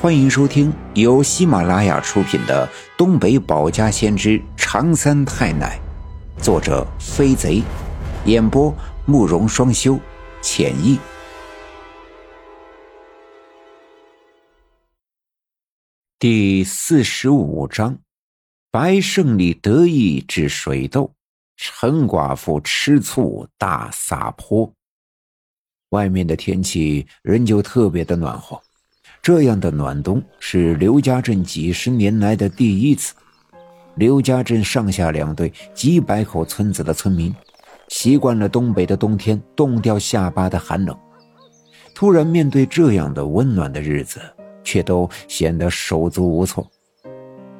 欢迎收听由喜马拉雅出品的《东北保家先知长三太奶》，作者飞贼，演播慕容双修，浅意。第四十五章：白胜利得意治水痘，陈寡妇吃醋大撒泼。外面的天气仍旧特别的暖和。这样的暖冬是刘家镇几十年来的第一次。刘家镇上下两队几百口村子的村民，习惯了东北的冬天冻掉下巴的寒冷，突然面对这样的温暖的日子，却都显得手足无措。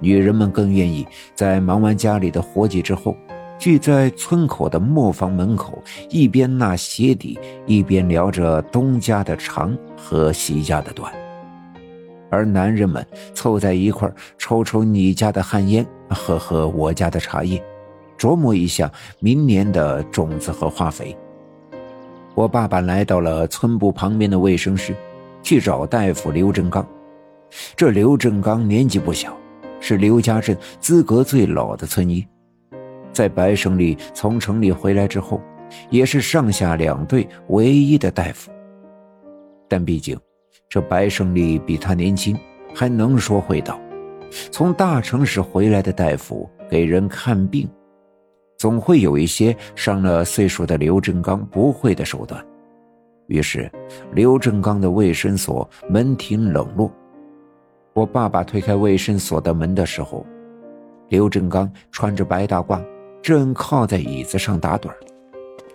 女人们更愿意在忙完家里的活计之后，聚在村口的磨坊门口，一边纳鞋底，一边聊着东家的长和西家的短。而男人们凑在一块抽抽你家的旱烟，喝喝我家的茶叶，琢磨一下明年的种子和化肥。我爸爸来到了村部旁边的卫生室，去找大夫刘振刚。这刘振刚年纪不小，是刘家镇资格最老的村医，在白胜利从城里回来之后，也是上下两队唯一的大夫。但毕竟。这白胜利比他年轻，还能说会道。从大城市回来的大夫给人看病，总会有一些上了岁数的刘振刚不会的手段。于是，刘振刚的卫生所门庭冷落。我爸爸推开卫生所的门的时候，刘振刚穿着白大褂，正靠在椅子上打盹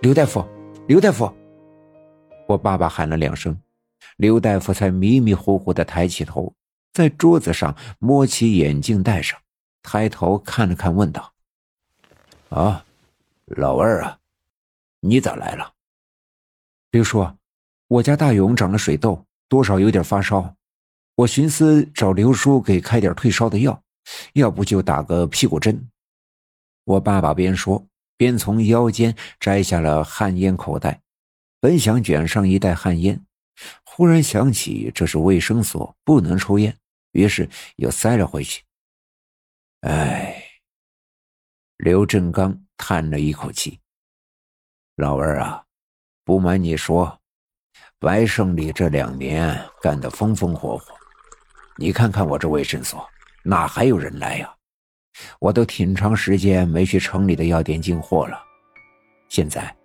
刘大夫，刘大夫！我爸爸喊了两声。刘大夫才迷迷糊糊的抬起头，在桌子上摸起眼镜戴上，抬头看了看，问道：“啊，老二啊，你咋来了？”刘叔，我家大勇长了水痘，多少有点发烧，我寻思找刘叔给开点退烧的药，要不就打个屁股针。我爸爸边说边从腰间摘下了旱烟口袋，本想卷上一袋旱烟。忽然想起这是卫生所，不能抽烟，于是又塞了回去。哎，刘振刚叹了一口气：“老二啊，不瞒你说，白胜利这两年干得风风火火。你看看我这卫生所，哪还有人来呀？我都挺长时间没去城里的药店进货了。现在，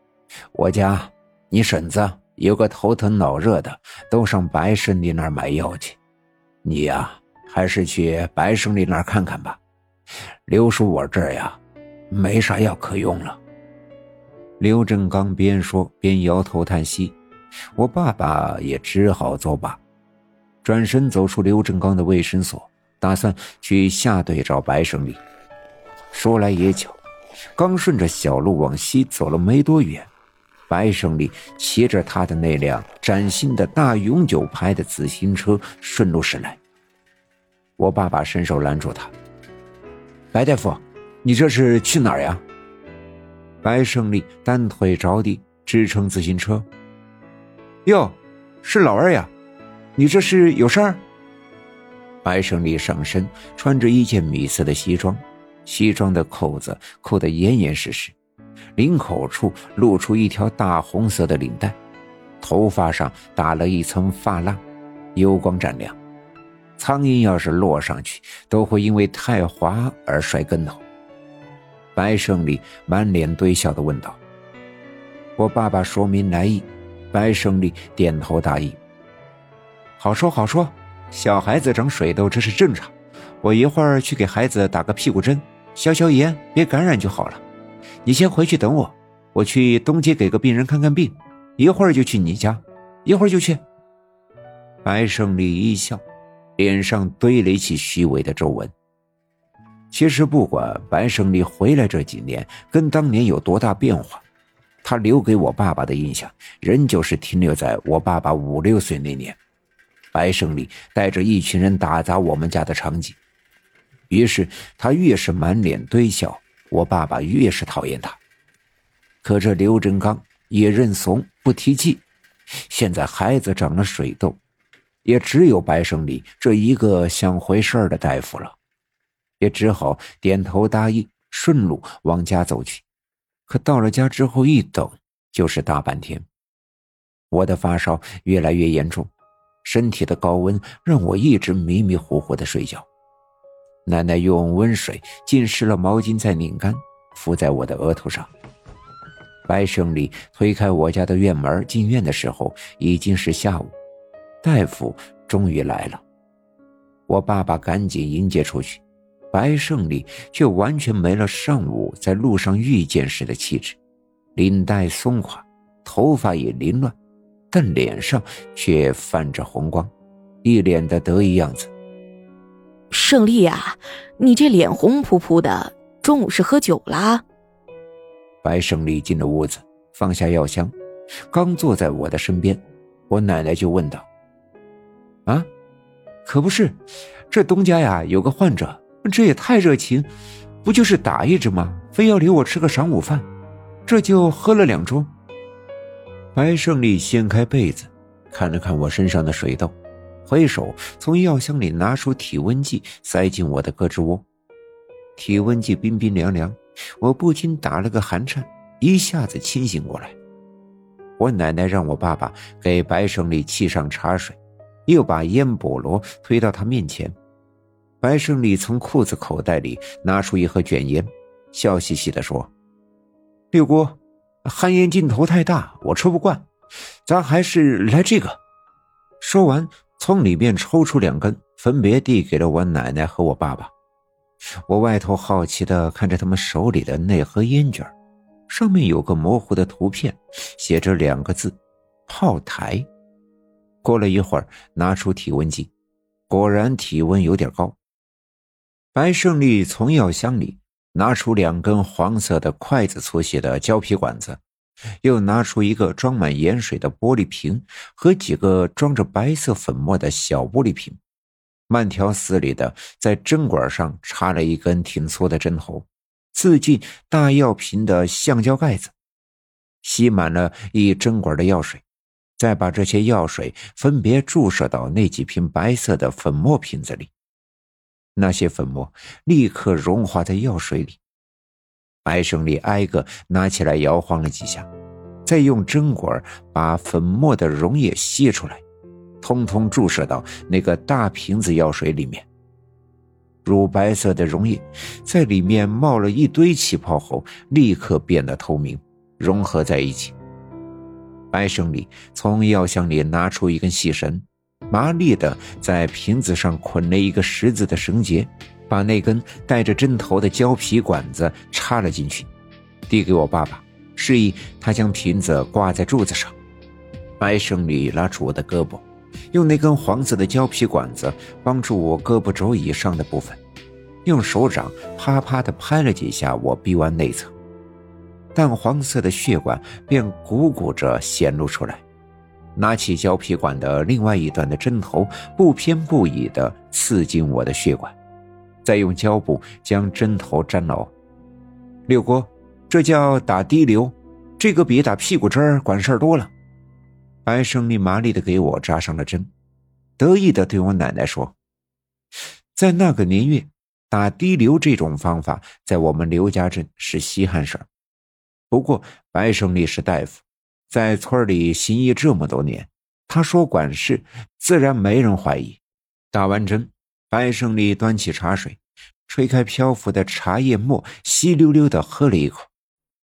我家你婶子。”有个头疼脑热的，都上白胜利那儿买药去。你呀，还是去白胜利那儿看看吧。刘叔，我这儿呀，没啥药可用了。刘振刚边说边摇头叹息，我爸爸也只好作罢，转身走出刘振刚的卫生所，打算去下队找白胜利。说来也巧，刚顺着小路往西走了没多远。白胜利骑着他的那辆崭新的大永久牌的自行车顺路驶来。我爸爸伸手拦住他：“白大夫，你这是去哪儿呀？”白胜利单腿着地支撑自行车。哟，是老二呀，你这是有事儿？白胜利上身穿着一件米色的西装，西装的扣子扣得严严实实。领口处露出一条大红色的领带，头发上打了一层发蜡，油光湛亮。苍蝇要是落上去，都会因为太滑而摔跟头。白胜利满脸堆笑的问道：“我爸爸说明来意。”白胜利点头答应：“好说好说，小孩子长水痘这是正常，我一会儿去给孩子打个屁股针，消消炎，别感染就好了。”你先回去等我，我去东街给个病人看看病，一会儿就去你家，一会儿就去。白胜利一笑，脸上堆了起虚伪的皱纹。其实不管白胜利回来这几年跟当年有多大变化，他留给我爸爸的印象仍旧是停留在我爸爸五六岁那年，白胜利带着一群人打砸我们家的场景。于是他越是满脸堆笑。我爸爸越是讨厌他，可这刘振刚也认怂不提气。现在孩子长了水痘，也只有白胜利这一个想回事的大夫了，也只好点头答应，顺路往家走去。可到了家之后，一等就是大半天。我的发烧越来越严重，身体的高温让我一直迷迷糊糊的睡觉。奶奶用温水浸湿了毛巾，再拧干，敷在我的额头上。白胜利推开我家的院门进院的时候，已经是下午。大夫终于来了，我爸爸赶紧迎接出去，白胜利却完全没了上午在路上遇见时的气质，领带松垮，头发也凌乱，但脸上却泛着红光，一脸的得意样子。胜利啊，你这脸红扑扑的，中午是喝酒啦？白胜利进了屋子，放下药箱，刚坐在我的身边，我奶奶就问道：“啊，可不是，这东家呀有个患者，这也太热情，不就是打一针吗？非要留我吃个晌午饭，这就喝了两盅。”白胜利掀开被子，看了看我身上的水痘。挥手从药箱里拿出体温计，塞进我的胳肢窝。体温计冰冰凉凉，我不禁打了个寒颤，一下子清醒过来。我奶奶让我爸爸给白胜利沏上茶水，又把烟菠萝推到他面前。白胜利从裤子口袋里拿出一盒卷烟，笑嘻嘻地说：“六姑，旱烟劲头太大，我抽不惯，咱还是来这个。”说完。从里面抽出两根，分别递给了我奶奶和我爸爸。我外头好奇的看着他们手里的那盒烟卷，上面有个模糊的图片，写着两个字“炮台”。过了一会儿，拿出体温计，果然体温有点高。白胜利从药箱里拿出两根黄色的筷子粗细的胶皮管子。又拿出一个装满盐水的玻璃瓶和几个装着白色粉末的小玻璃瓶，慢条斯理的在针管上插了一根挺粗的针头，刺进大药瓶的橡胶盖子，吸满了一针管的药水，再把这些药水分别注射到那几瓶白色的粉末瓶子里，那些粉末立刻融化在药水里。白胜利挨个拿起来摇晃了几下，再用针管把粉末的溶液吸出来，通通注射到那个大瓶子药水里面。乳白色的溶液在里面冒了一堆气泡后，立刻变得透明，融合在一起。白胜利从药箱里拿出一根细绳，麻利的在瓶子上捆了一个十字的绳结。把那根带着针头的胶皮管子插了进去，递给我爸爸，示意他将瓶子挂在柱子上。白胜利拉住我的胳膊，用那根黄色的胶皮管子帮助我胳膊肘以上的部分，用手掌啪啪地拍了几下我臂弯内侧，淡黄色的血管便鼓鼓着显露出来。拿起胶皮管的另外一端的针头，不偏不倚地刺进我的血管。再用胶布将针头粘牢。六姑，这叫打滴流，这个比打屁股针管事儿多了。白胜利麻利的给我扎上了针，得意的对我奶奶说：“在那个年月，打滴流这种方法在我们刘家镇是稀罕事儿。不过白胜利是大夫，在村里行医这么多年，他说管事，自然没人怀疑。打完针。”白胜利端起茶水，吹开漂浮的茶叶沫，稀溜溜的喝了一口，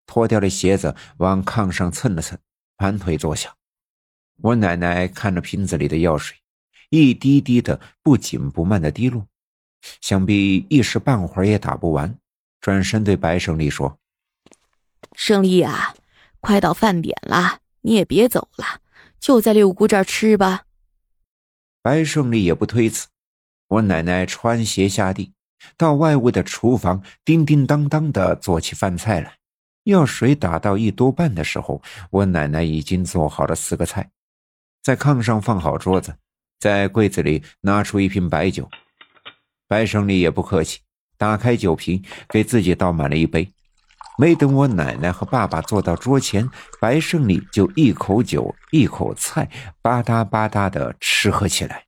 脱掉了鞋子，往炕上蹭了蹭，盘腿坐下。我奶奶看着瓶子里的药水，一滴滴的不紧不慢的滴落，想必一时半会儿也打不完。转身对白胜利说：“胜利啊，快到饭点了，你也别走了，就在六姑这儿吃吧。”白胜利也不推辞。我奶奶穿鞋下地，到外屋的厨房，叮叮当当的做起饭菜来。药水打到一多半的时候，我奶奶已经做好了四个菜，在炕上放好桌子，在柜子里拿出一瓶白酒。白胜利也不客气，打开酒瓶，给自己倒满了一杯。没等我奶奶和爸爸坐到桌前，白胜利就一口酒一口菜，吧嗒吧嗒的吃喝起来。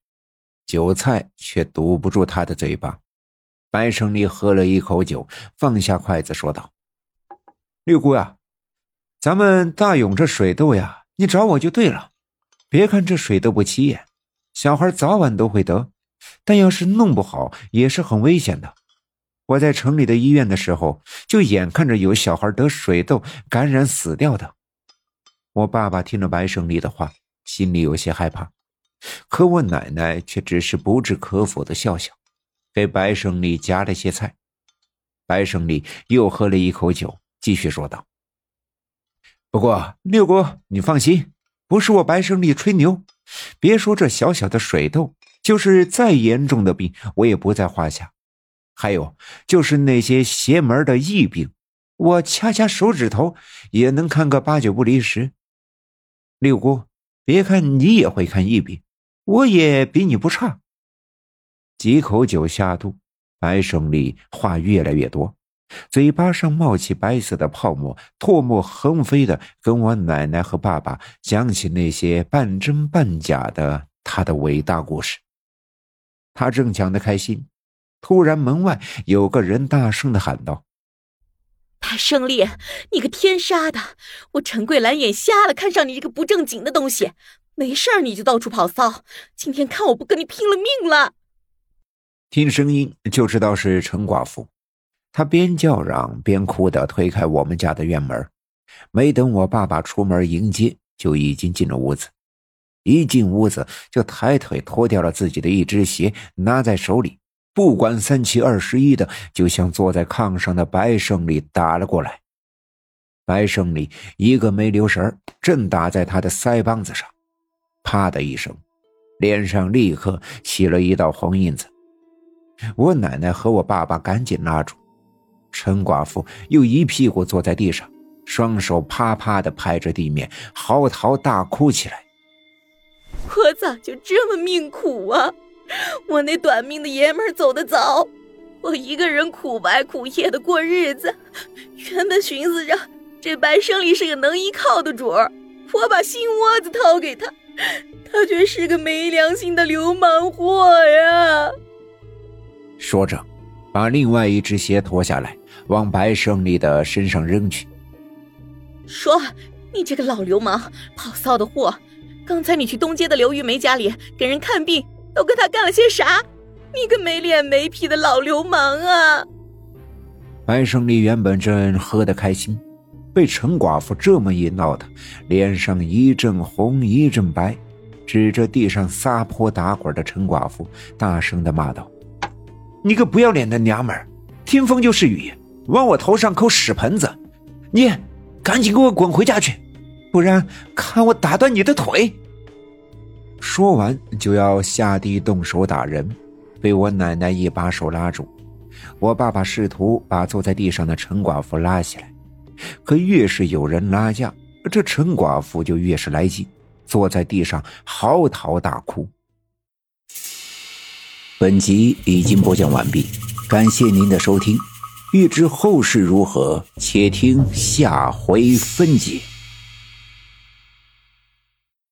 酒菜却堵不住他的嘴巴。白胜利喝了一口酒，放下筷子说道：“六姑呀，咱们大勇这水痘呀，你找我就对了。别看这水痘不起眼，小孩早晚都会得，但要是弄不好，也是很危险的。我在城里的医院的时候，就眼看着有小孩得水痘感染死掉的。”我爸爸听了白胜利的话，心里有些害怕。可我奶奶却只是不置可否的笑笑，给白胜利夹了些菜。白胜利又喝了一口酒，继续说道：“不过六姑，你放心，不是我白胜利吹牛。别说这小小的水痘，就是再严重的病，我也不在话下。还有就是那些邪门的疫病，我掐掐手指头也能看个八九不离十。六姑，别看你也会看疫病。”我也比你不差。几口酒下肚，白胜利话越来越多，嘴巴上冒起白色的泡沫，唾沫横飞的跟我奶奶和爸爸讲起那些半真半假的他的伟大故事。他正讲得开心，突然门外有个人大声的喊道：“白胜利，你个天杀的！我陈桂兰眼瞎了，看上你这个不正经的东西。”没事儿你就到处跑骚，今天看我不跟你拼了命了！听声音就知道是陈寡妇，她边叫嚷边哭的推开我们家的院门，没等我爸爸出门迎接，就已经进了屋子。一进屋子就抬腿脱掉了自己的一只鞋，拿在手里，不管三七二十一的就向坐在炕上的白胜利打了过来。白胜利一个没留神，正打在他的腮帮子上。啪的一声，脸上立刻起了一道红印子。我奶奶和我爸爸赶紧拉住陈寡妇，又一屁股坐在地上，双手啪啪的拍着地面，嚎啕大哭起来。我咋就这么命苦啊？我那短命的爷们走得早，我一个人苦白苦夜的过日子。原本寻思着这白胜利是个能依靠的主儿，我把心窝子掏给他。他却是个没良心的流氓货呀！说着，把另外一只鞋脱下来，往白胜利的身上扔去。说：“你这个老流氓，跑骚的货！刚才你去东街的刘玉梅家里给人看病，都跟他干了些啥？你个没脸没皮的老流氓啊！”白胜利原本正喝得开心。被陈寡妇这么一闹的，脸上一阵红一阵白，指着地上撒泼打滚的陈寡妇，大声的骂道：“你个不要脸的娘们儿，听风就是雨，往我头上扣屎盆子！你赶紧给我滚回家去，不然看我打断你的腿！”说完就要下地动手打人，被我奶奶一把手拉住，我爸爸试图把坐在地上的陈寡妇拉起来。可越是有人拉架，这陈寡妇就越是来劲，坐在地上嚎啕大哭。本集已经播讲完毕，感谢您的收听。欲知后事如何，且听下回分解。